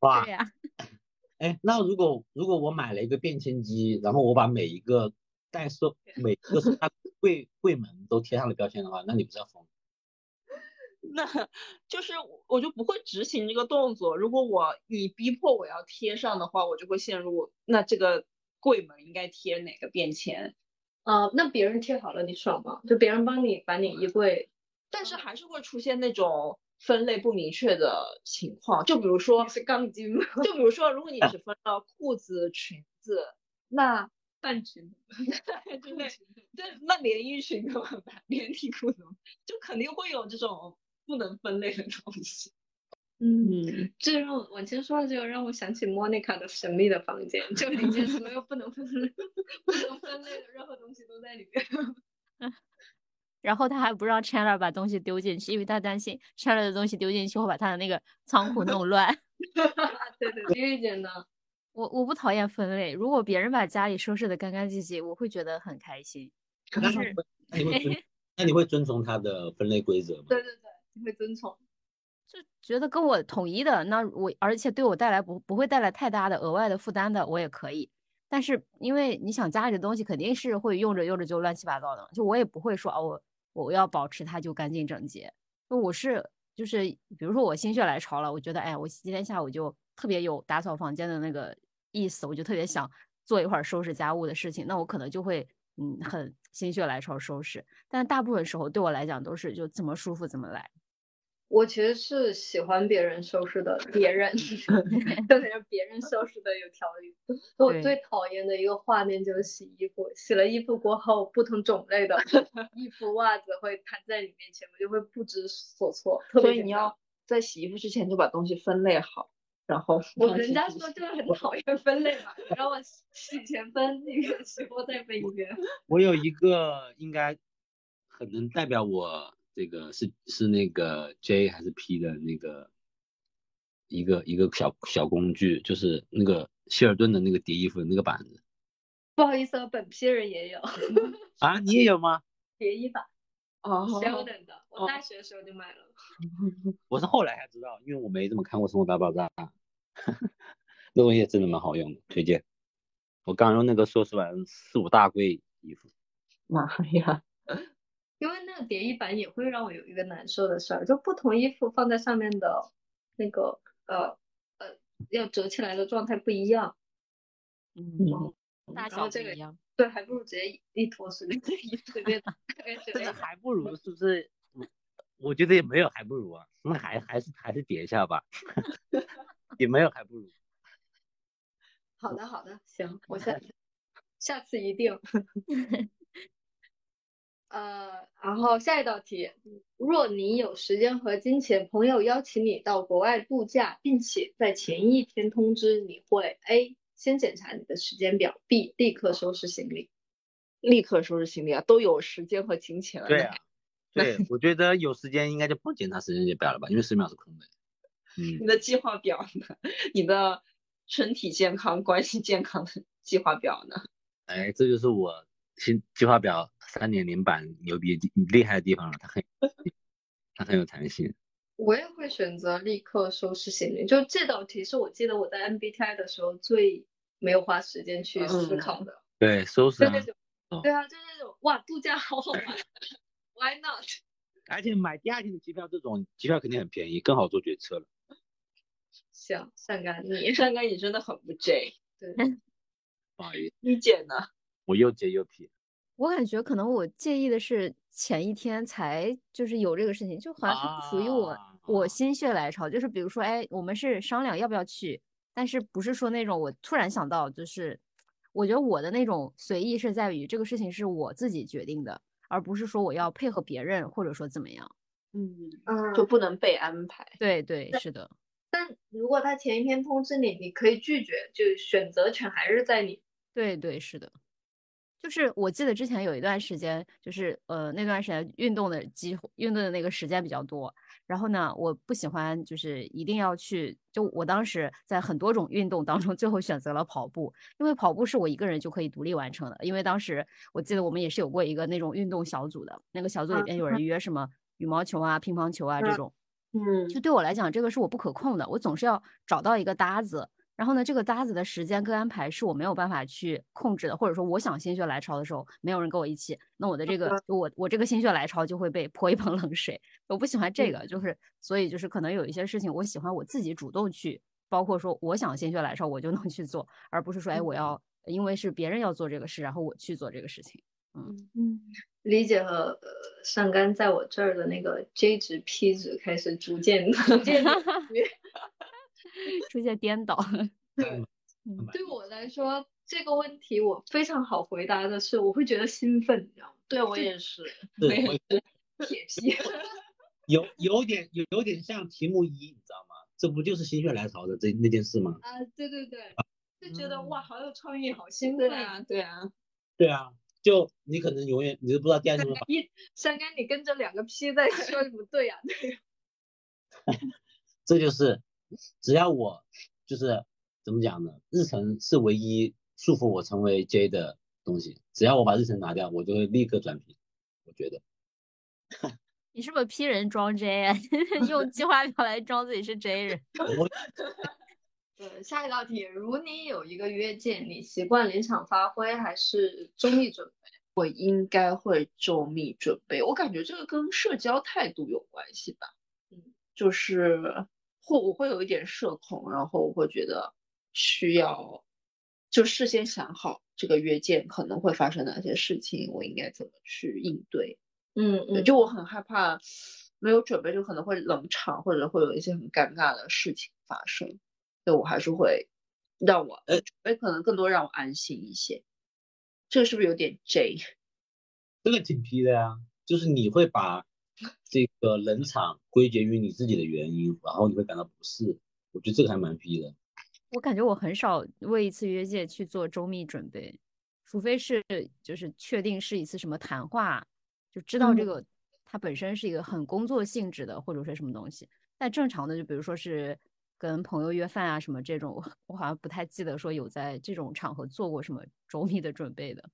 [SPEAKER 3] 哇
[SPEAKER 2] 对，呀、(laughs)
[SPEAKER 3] 哎，那如果如果我买了一个便签机，然后我把每一个带收每一个 (laughs) 柜柜门都贴上了标签的话，那你不是要疯？(laughs)
[SPEAKER 4] 那就是我我就不会执行这个动作。如果我你逼迫我要贴上的话，我就会陷入那这个柜门应该贴哪个便签。
[SPEAKER 1] 呃，那别人贴好了，你爽吗？就别人帮你把你衣柜，
[SPEAKER 4] 但是还是会出现那种分类不明确的情况，就比如说
[SPEAKER 1] 是钢筋？(laughs)
[SPEAKER 4] 就比如说，如果你只分了裤子、裙子，那 (laughs)
[SPEAKER 1] 半裙，(laughs)
[SPEAKER 4] 对那连衣裙怎么办？连体裤怎么办？就肯定会有这种不能分类的东西。
[SPEAKER 1] 嗯，这让我我其实说到这个，让我想起莫妮卡的神秘的房间，就里面所有不能分类、不能分类的任何东西都在里面。
[SPEAKER 2] 然后他还不让 Chandler 把东西丢进去，因为他担心 Chandler 的东西丢进去会把他的那个仓库弄乱。(laughs)
[SPEAKER 1] 对对对，玉姐呢？
[SPEAKER 2] 我我不讨厌分类，如果别人把家里收拾的干干净净，我会觉得很开心。可
[SPEAKER 3] 是，那你会遵 (laughs) 那你会遵从他的分类规则吗？
[SPEAKER 1] 对对对，你会遵从。
[SPEAKER 2] 就觉得跟我统一的，那我而且对我带来不不会带来太大的额外的负担的，我也可以。但是因为你想家里的东西肯定是会用着用着就乱七八糟的，就我也不会说啊我我要保持它就干净整洁。那我是就是比如说我心血来潮了，我觉得哎我今天下午就特别有打扫房间的那个意思，我就特别想做一会儿收拾家务的事情，那我可能就会嗯很心血来潮收拾。但大部分时候对我来讲都是就怎么舒服怎么来。
[SPEAKER 1] 我其实是喜欢别人收拾的，别人特别是别人收拾的有条理。我最讨厌的一个画面就是洗衣服，洗了衣服过后，不同种类的 (laughs) 衣服、袜子会摊在你面前，我就会不知所措。
[SPEAKER 4] 所以你要在洗衣服之前就把东西分类好，然后
[SPEAKER 1] 我人家说就是很讨厌分类嘛，然后我洗前分那个，洗后再分一遍。
[SPEAKER 3] 我有一个应该很能代表我。这个是是那个 J 还是 P 的那个一个一个小小工具，就是那个希尔顿的那个叠衣服的那个板子。
[SPEAKER 1] 不好意思，本批人也有 (laughs)
[SPEAKER 3] 啊，你也有吗？(laughs)
[SPEAKER 1] 叠衣板
[SPEAKER 4] 哦
[SPEAKER 1] ，Sheldon 的，我大学的时候就买了。(laughs)
[SPEAKER 3] 我是后来才知道，因为我没怎么看过《生活大爆炸》，那东西真的蛮好用的，推荐。我刚用那个收拾完四五大柜衣服。
[SPEAKER 4] 妈呀！
[SPEAKER 1] 那个叠衣板也会让我有一个难受的事儿，就不同衣服放在上面的那个呃呃要折起来的状态不一样，
[SPEAKER 2] 嗯，大小不一样，
[SPEAKER 1] 对，还不如直接一坨随便 (laughs) 随便
[SPEAKER 3] 这个还不如是不是？我觉得也没有还不如啊，那还还是还是叠一下吧，(laughs) 也没有还不如。
[SPEAKER 1] 好的好的，行，我下 (laughs) 下次一定。呃，然后下一道题，若你有时间和金钱，朋友邀请你到国外度假，并且在前一天通知，你会 A 先检查你的时间表，B 立刻收拾行李，
[SPEAKER 4] 立刻收拾行李啊，都有时间和金钱了。
[SPEAKER 3] 对啊，对，我觉得有时间应该就不检查时间表了吧，因为十秒是空的。嗯，
[SPEAKER 4] 你的计划表呢？你的身体健康、关系健康的计划表呢？
[SPEAKER 3] 哎，这就是我。新计划表三点零版牛逼厉害的地方了，它很它很有弹性。
[SPEAKER 1] 我也会选择立刻收拾行李。就这道题是我记得我在 MBTI 的时候最没有花时间去思考的。
[SPEAKER 3] 对，收拾。
[SPEAKER 1] 对那种，对啊，就那种哇，度假好好玩，Why not？(laughs)
[SPEAKER 3] 而且买第二天的机票，这种机票肯定很便宜，更好做决策了。
[SPEAKER 1] 行，善哥你，
[SPEAKER 4] 善哥你真的很不 J。
[SPEAKER 1] 对，(laughs)
[SPEAKER 3] 不好意思。
[SPEAKER 4] 你姐呢？
[SPEAKER 3] 我又接又皮，
[SPEAKER 2] 我感觉可能我介意的是前一天才就是有这个事情，就好像不属于我，我心血来潮，就是比如说，哎，我们是商量要不要去，但是不是说那种我突然想到，就是我觉得我的那种随意是在于这个事情是我自己决定的，而不是说我要配合别人或者说怎么样，
[SPEAKER 4] 嗯嗯，就不能被安排。
[SPEAKER 2] 对对，是的。
[SPEAKER 1] 但如果他前一天通知你，你可以拒绝，就选择权还是在你。
[SPEAKER 2] 对对，是的。就是我记得之前有一段时间，就是呃那段时间运动的机会，运动的那个时间比较多。然后呢，我不喜欢就是一定要去，就我当时在很多种运动当中，最后选择了跑步，因为跑步是我一个人就可以独立完成的。因为当时我记得我们也是有过一个那种运动小组的，那个小组里边有人约什么羽毛球啊、乒乓球啊这种，
[SPEAKER 1] 嗯，
[SPEAKER 2] 就对我来讲这个是我不可控的，我总是要找到一个搭子。然后呢，这个搭子的时间跟安排是我没有办法去控制的，或者说我想心血来潮的时候，没有人跟我一起，那我的这个我我这个心血来潮就会被泼一盆冷水。我不喜欢这个，就是所以就是可能有一些事情，我喜欢我自己主动去，包括说我想心血来潮我就能去做，而不是说哎我要因为是别人要做这个事，然后我去做这个事情。嗯
[SPEAKER 1] 嗯，理解和呃上甘在我这儿的那个 J 值 P 值开始逐渐 (laughs) (laughs) 逐渐
[SPEAKER 2] 出现颠倒。
[SPEAKER 1] 对，对我来说这个问题我非常好回答的是，我会觉得兴奋，你知道吗？
[SPEAKER 4] 对我也是，(laughs)
[SPEAKER 3] 对，(laughs)
[SPEAKER 1] 铁 (laughs) 皮
[SPEAKER 3] 有有点有有点像题目一，你知道吗？这不就是心血来潮的这那件事吗？
[SPEAKER 1] 啊，对对对，就觉得哇，好有创意，好兴奋
[SPEAKER 4] 啊！对啊，
[SPEAKER 3] 对啊。就你可能永远你都不知道第二天。
[SPEAKER 1] 一三哥，你跟着两个 P 在说不对呀？对。
[SPEAKER 3] 这就是只要我就是怎么讲呢？日程是唯一束缚我成为 J 的东西。只要我把日程拿掉，我就会立刻转 P。我觉得。(laughs)
[SPEAKER 2] 你是不是 P 人装 J 啊？(laughs) 用计划表来装自己是 J 人。(laughs)
[SPEAKER 1] 对，下一道题，如你有一个约见，你习惯临场发挥还是周密准备？
[SPEAKER 4] 我应该会周密准备。我感觉这个跟社交态度有关系吧。嗯，就是会我会有一点社恐，然后我会觉得需要就事先想好这个约见可能会发生哪些事情，我应该怎么去应对。
[SPEAKER 1] 嗯嗯，
[SPEAKER 4] 就我很害怕没有准备就可能会冷场，或者会有一些很尴尬的事情发生。对我还是会让我呃准备可能更多让我安心一些，这个是不是有点 J？
[SPEAKER 3] 这个挺 P 的呀，就是你会把这个冷场归结于你自己的原因，然后你会感到不适，我觉得这个还蛮逼的。
[SPEAKER 2] 我感觉我很少为一次约见去做周密准备，除非是就是确定是一次什么谈话，就知道这个它本身是一个很工作性质的，或者说什么东西。但正常的就比如说是。跟朋友约饭啊什么这种，(laughs) 我好像不太记得说有在这种场合做过什么周密的准备的。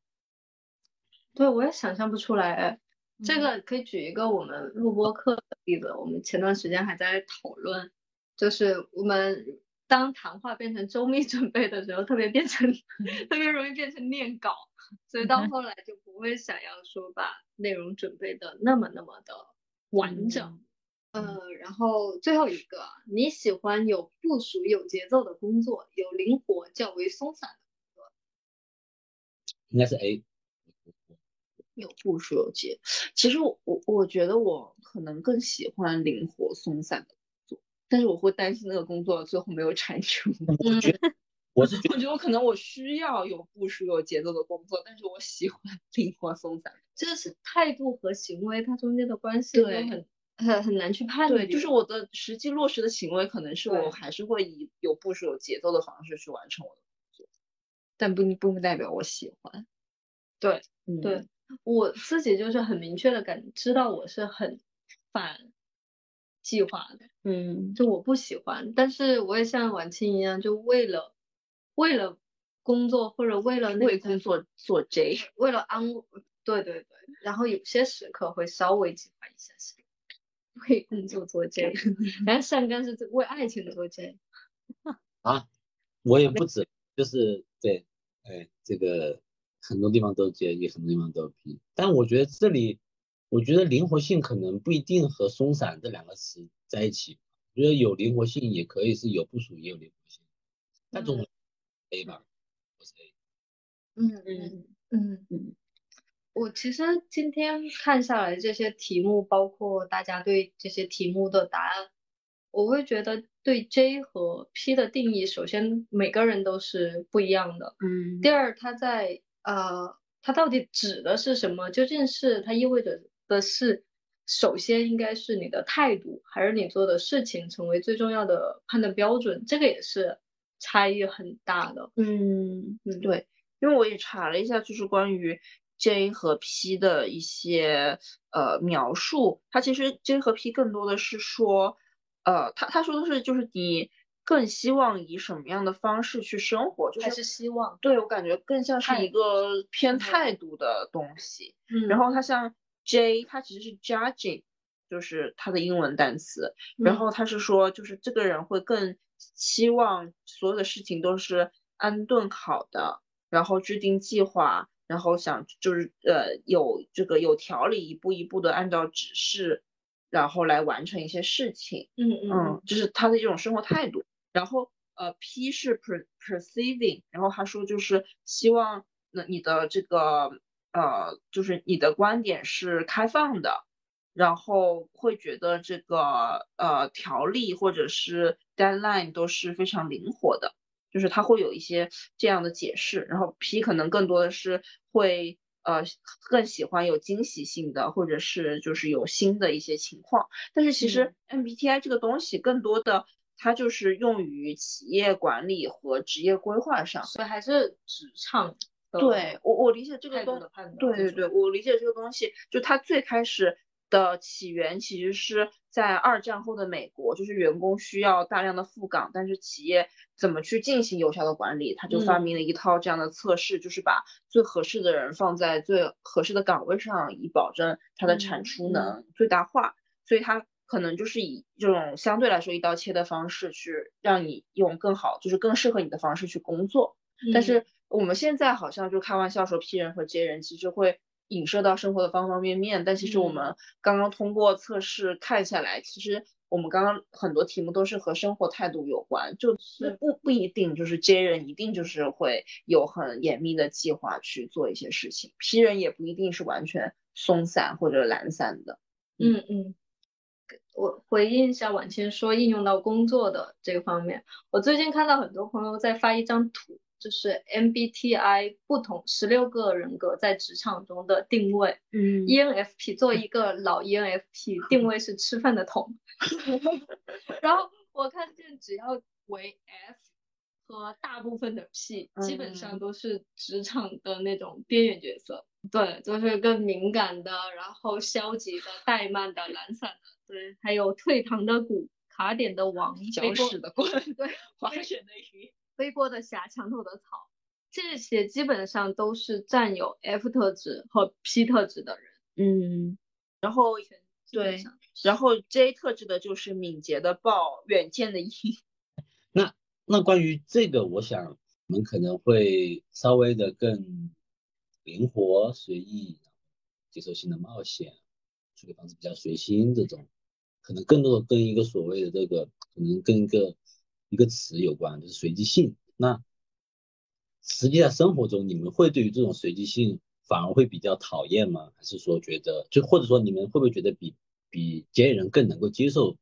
[SPEAKER 1] 对，我也想象不出来。这个可以举一个我们录播课的例子。我们前段时间还在讨论，就是我们当谈话变成周密 (laughs) 准备的时候，特别变成 (laughs) 特别容易变成念稿，所以到后来就不会想要说把内容准备的那么那么的完整。呃，然后最后一个，你喜欢有部署、有节奏的工作，有灵活、较为松散的工作？
[SPEAKER 3] 应该是 A。
[SPEAKER 4] 有部署、有节，其实我我我觉得我可能更喜欢灵活松散的工作，但是我会担心那个工作最后没有产出。
[SPEAKER 3] 我觉得我是
[SPEAKER 4] 我觉得我可能我需要有部署、有节奏的工作，但是我喜欢 (laughs) 灵活松散。
[SPEAKER 1] 这是态度和行为它中间的关系都很。很很难去判
[SPEAKER 4] 断，对，就是我的实际落实的行为，可能是我还是会以有部署、有节奏的方式去完成我的工作，但不不代表我喜欢。
[SPEAKER 1] 对，嗯对我自己就是很明确的感知道我是很反计划的，
[SPEAKER 4] 嗯，
[SPEAKER 1] 就我不喜欢，但是我也像晚清一样，就为了为了工作或者为了
[SPEAKER 4] 为工作做 J，
[SPEAKER 1] 为了安，对对对，然后有些时刻会稍微计划一下下。为工作做 J，(laughs) 然后上甘是为爱情做 J。
[SPEAKER 3] 啊，我也不止，就是对，哎，这个很多地方都接也很多地方都 P。但我觉得这里，我觉得灵活性可能不一定和松散这两个词在一起。我觉得有灵活性也可以是有部署也有灵活性，但总 A 吧，我是 A。
[SPEAKER 1] 嗯嗯嗯嗯。我其实今天看下来这些题目，包括大家对这些题目的答案，我会觉得对 J 和 P 的定义，首先每个人都是不一样的。
[SPEAKER 4] 嗯。
[SPEAKER 1] 第二，它在呃，它到底指的是什么？究竟是它意味着的是，首先应该是你的态度，还是你做的事情成为最重要的判断标准？这个也是差异很大的。
[SPEAKER 4] 嗯嗯，对，因为我也查了一下，就是关于。J 和 P 的一些呃描述，它其实 J 和 P 更多的是说，呃，他他说的是就是你更希望以什么样的方式去生活，就
[SPEAKER 1] 是还是希望，
[SPEAKER 4] 对我感觉更像是一个偏态度的东西。
[SPEAKER 1] 嗯，
[SPEAKER 4] 然后它像 J，它其实是 judging，就是它的英文单词，然后他是说就是这个人会更希望所有的事情都是安顿好的，然后制定计划。然后想就是呃有这个有条理，一步一步的按照指示，然后来完成一些事情。
[SPEAKER 1] 嗯
[SPEAKER 4] 嗯，就是他的一种生活态度。然后呃 P 是 per perceiving，然后他说就是希望那你的这个呃就是你的观点是开放的，然后会觉得这个呃条例或者是 deadline 都是非常灵活的，就是他会有一些这样的解释，然后 P 可能更多的是会。呃，更喜欢有惊喜性的，或者是就是有新的一些情况。但是其实 MBTI 这个东西，更多的它就是用于企业管理和职业规划上，
[SPEAKER 1] 所以还是职场。
[SPEAKER 4] 对我，我理解这个东，对对对，我理解这个东西，就它最开始。的起源其实是在二战后的美国，就是员工需要大量的赴岗，但是企业怎么去进行有效的管理，他就发明了一套这样的测试，就是把最合适的人放在最合适的岗位上，以保证他的产出能最大化。所以他可能就是以这种相对来说一刀切的方式去让你用更好，就是更适合你的方式去工作。但是我们现在好像就开玩笑说，P 人和 J 人其实会。影射到生活的方方面面，但其实我们刚刚通过测试看下来，其实我们刚刚很多题目都是和生活态度有关，就是不不一定就是 J 人一定就是会有很严密的计划去做一些事情，P 人也不一定是完全松散或者懒散的。
[SPEAKER 1] 嗯嗯，我回应一下婉清说应用到工作的这个方面，我最近看到很多朋友在发一张图。就是 MBTI 不同十六个人格在职场中的定位。
[SPEAKER 4] 嗯
[SPEAKER 1] ，ENFP 作为一个老 ENFP，定位是吃饭的桶。(laughs) 然后我看见只要为 F 和大部分的 P，基本上都是职场的那种边缘角色。对，就是更敏感的，然后消极的、怠慢的、懒散的。对，还有退堂的鼓、卡点的王、
[SPEAKER 4] 搅屎的棍、
[SPEAKER 1] 对，
[SPEAKER 4] 滑雪的鱼。
[SPEAKER 1] 背锅的侠，墙头的草，这些基本上都是占有 F 特质和 P 特质的人。
[SPEAKER 4] 嗯，然后对，然后 J 特质的就是敏捷的豹，远见的鹰。(laughs)
[SPEAKER 3] 那那关于这个，我想我们可能会稍微的更灵活、随意，接受新的冒险，处理方式比较随心，这种可能更多的跟一个所谓的这个，可能跟一个。一个词有关，就是随机性。那实际在生活中，你们会对于这种随机性反而会比较讨厌吗？还是说觉得，就或者说你们会不会觉得比比接人更能够接受？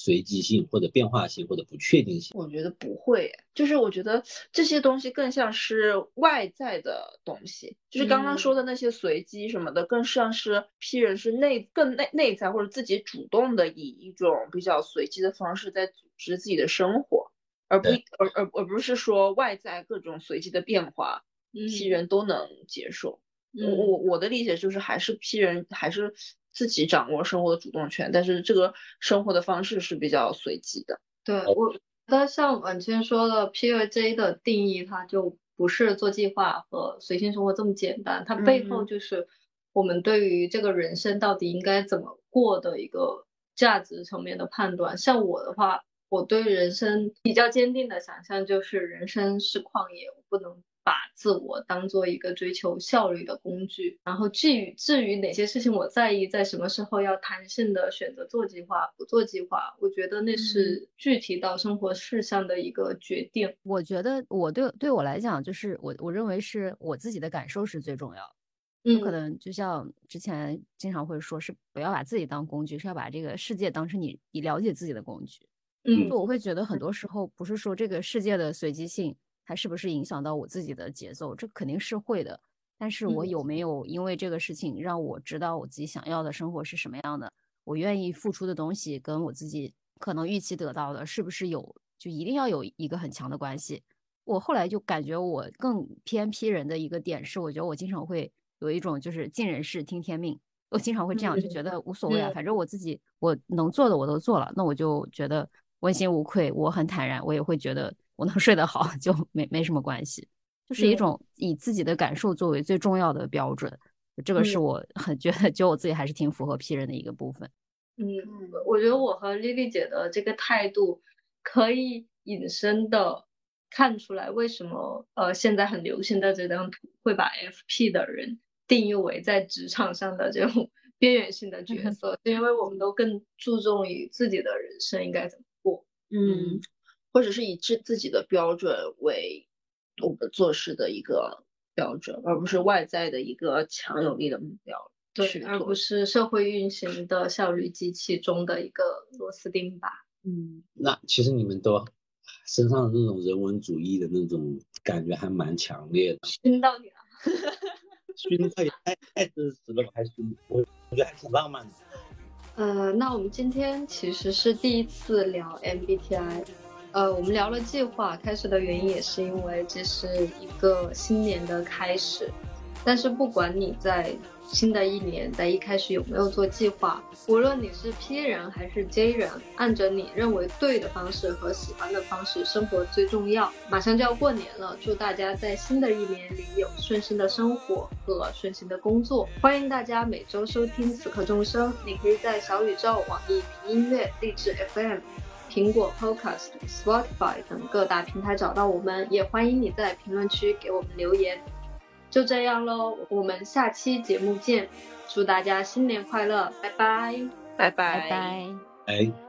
[SPEAKER 3] 随机性或者变化性或者不确定性，
[SPEAKER 4] 我觉得不会，就是我觉得这些东西更像是外在的东西，就是刚刚说的那些随机什么的，更像是批人是内更内内在或者自己主动的以一种比较随机的方式在组织自己的生活，而不而而而不是说外在各种随机的变化批人都能接受。我我我的理解就是还是批人还是。自己掌握生活的主动权，但是这个生活的方式是比较随机的。
[SPEAKER 1] 对我觉得像婉清说的，PUJ 的定义，它就不是做计划和随性生活这么简单，它背后就是我们对于这个人生到底应该怎么过的一个价值层面的判断。像我的话，我对人生比较坚定的想象就是人生是旷野，我不能。把自我当做一个追求效率的工具，然后至于至于哪些事情我在意，在什么时候要弹性的选择做计划，不做计划，我觉得那是具体到生活事项的一个决定。
[SPEAKER 2] 我觉得我对对我来讲，就是我我认为是我自己的感受是最重要。
[SPEAKER 1] 嗯，
[SPEAKER 2] 可能就像之前经常会说，是不要把自己当工具，是要把这个世界当成你你了解自己的工具。
[SPEAKER 1] 嗯，
[SPEAKER 2] 就我会觉得很多时候不是说这个世界的随机性。它是不是影响到我自己的节奏？这肯定是会的。但是我有没有因为这个事情让我知道我自己想要的生活是什么样的？我愿意付出的东西跟我自己可能预期得到的，是不是有就一定要有一个很强的关系？我后来就感觉我更偏批人的一个点是，我觉得我经常会有一种就是尽人事听天命。我经常会这样，就觉得无所谓啊，反正我自己我能做的我都做了，那我就觉得问心无愧，我很坦然，我也会觉得。我能睡得好就没没什么关系，就是一种以自己的感受作为最重要的标准，这个是我很 (laughs) 觉得，觉得我自己还是挺符合 P 人的一个部分。
[SPEAKER 1] 嗯，我觉得我和丽丽姐的这个态度可以引申的看出来，为什么呃现在很流行的这张图会把 FP 的人定义为在职场上的这种 (laughs) 边缘性的角 (laughs) 色，是因为我们都更注重于自己的人生应该怎么过。
[SPEAKER 4] 嗯。或者是以自自己的标准为我们做事的一个标准，而不是外在的一个强有力的目标。
[SPEAKER 1] 对，而不是社会运行的效率机器中的一个螺丝钉吧。
[SPEAKER 4] 嗯，
[SPEAKER 3] 那其实你们都身上的那种人文主义的那种感觉还蛮强烈的。
[SPEAKER 1] 熏到你了，
[SPEAKER 3] 熏到也太太真实了吧？还熏，我我觉得还挺浪漫的。
[SPEAKER 1] 呃，那我们今天其实是第一次聊 MBTI。呃，我们聊了计划，开始的原因也是因为这是一个新年的开始。但是不管你在新的一年在一开始有没有做计划，无论你是 P 人还是 J 人，按着你认为对的方式和喜欢的方式生活最重要。马上就要过年了，祝大家在新的一年里有顺心的生活和顺心的工作。欢迎大家每周收听此刻众生，你可以在小宇宙、网易云音乐、荔枝 FM。苹果 Podcast、Spotify 等各大平台找到我们，也欢迎你在评论区给我们留言。就这样喽，我们下期节目见，祝大家新年快乐，拜拜，
[SPEAKER 4] 拜
[SPEAKER 2] 拜拜。
[SPEAKER 3] 哎。